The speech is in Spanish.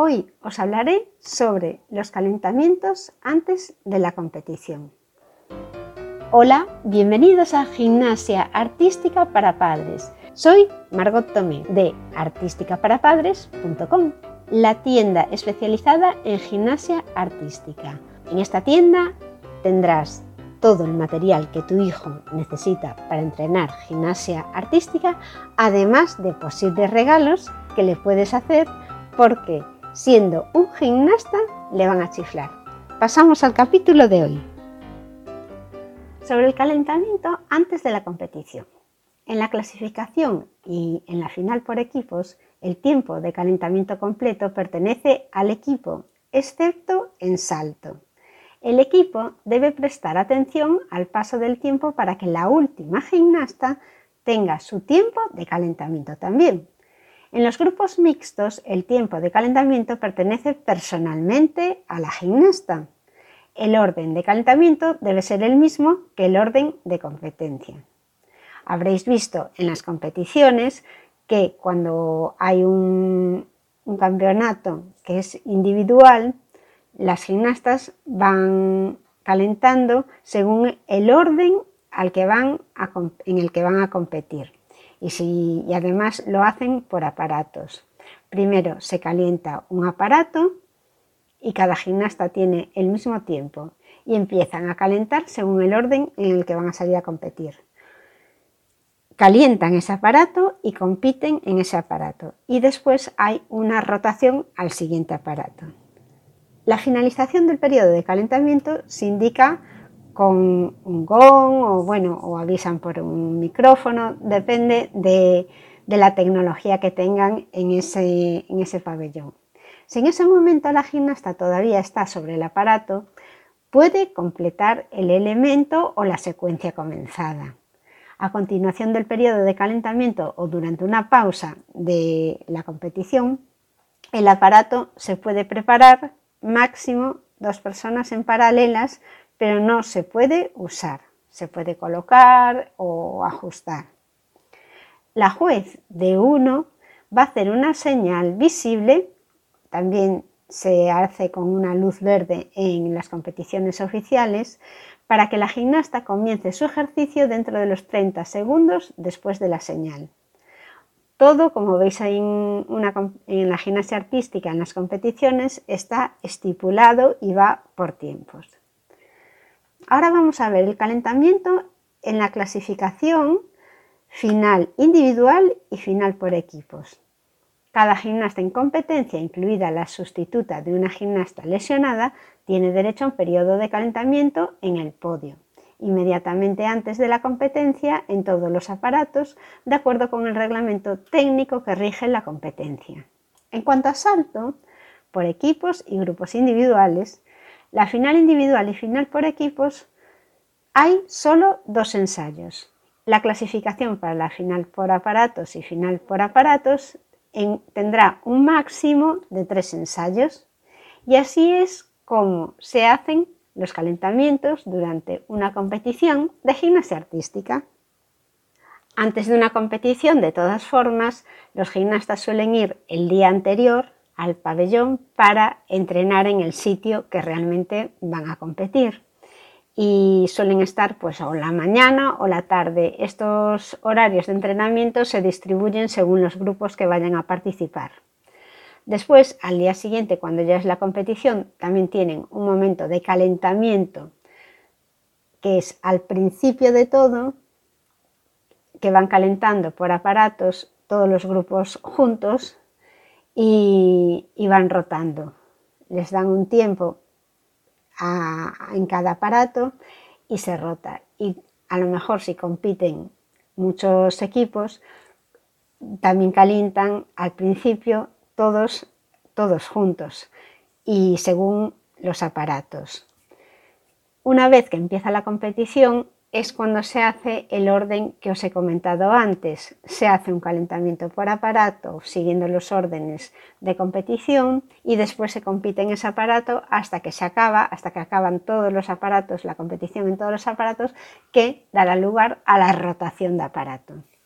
Hoy os hablaré sobre los calentamientos antes de la competición. Hola, bienvenidos a Gimnasia Artística para Padres. Soy Margot Tomé de artísticaparapadres.com, la tienda especializada en gimnasia artística. En esta tienda tendrás todo el material que tu hijo necesita para entrenar gimnasia artística, además de posibles regalos que le puedes hacer porque siendo un gimnasta le van a chiflar. Pasamos al capítulo de hoy. Sobre el calentamiento antes de la competición. En la clasificación y en la final por equipos, el tiempo de calentamiento completo pertenece al equipo, excepto en salto. El equipo debe prestar atención al paso del tiempo para que la última gimnasta tenga su tiempo de calentamiento también. En los grupos mixtos, el tiempo de calentamiento pertenece personalmente a la gimnasta. El orden de calentamiento debe ser el mismo que el orden de competencia. Habréis visto en las competiciones que cuando hay un, campeonato que es individual, las gimnastas van calentando según el orden al que van en el que van a competir y, además lo hacen por aparatos. Primero se calienta un aparato y cada gimnasta tiene el mismo tiempo y empiezan a calentar según el orden en el que van a salir a competir. Calientan ese aparato y compiten en ese aparato y después hay una rotación al siguiente aparato. La finalización del periodo de calentamiento se indica con un gong o bueno, o avisan por un micrófono, depende de, la tecnología que tengan en ese, en ese pabellón. Si en ese momento la gimnasta todavía está sobre el aparato, puede completar el elemento o la secuencia comenzada. A continuación del periodo de calentamiento o durante una pausa de la competición, el aparato se puede preparar máximo dos personas en paralelas pero no se puede usar, se puede colocar o ajustar. La juez de 1 va a hacer una señal visible, también se hace con una luz verde en las competiciones oficiales, para que la gimnasta comience su ejercicio dentro de los 30 segundos después de la señal. Todo, como veis ahí en, en, la gimnasia artística, en las competiciones, está estipulado y va por tiempos. Ahora vamos a ver el calentamiento en la clasificación final individual y final por equipos. Cada gimnasta en competencia, incluida la sustituta de una gimnasta lesionada, tiene derecho a un periodo de calentamiento en el podio, inmediatamente antes de la competencia en todos los aparatos, de acuerdo con el reglamento técnico que rige la competencia. En cuanto a salto, por equipos y grupos individuales, la final individual y final por equipos hay solo dos ensayos. La clasificación para la final por aparatos y final por aparatos tendrá un máximo de tres ensayos y así es como se hacen los calentamientos durante una competición de gimnasia artística. Antes de una competición, de todas formas, los gimnastas suelen ir el día anterior al pabellón para entrenar en el sitio que realmente van a competir. Y suelen estar pues o la mañana o la tarde. Estos horarios de entrenamiento se distribuyen según los grupos que vayan a participar. Después, al día siguiente, cuando ya es la competición, también tienen un momento de calentamiento, que es al principio de todo, que van calentando por aparatos todos los grupos juntos y, van rotando. Les dan un tiempo en cada aparato y se rota. Y a lo mejor si compiten muchos equipos, también calientan al principio todos, todos juntos y según los aparatos. Una vez que empieza la competición, es cuando se hace el orden que os he comentado antes. Se hace un calentamiento por aparato siguiendo los órdenes de competición y después se compite en ese aparato hasta que se acaba, hasta que acaban todos los aparatos, la competición en todos los aparatos, que dará lugar a la rotación de aparato.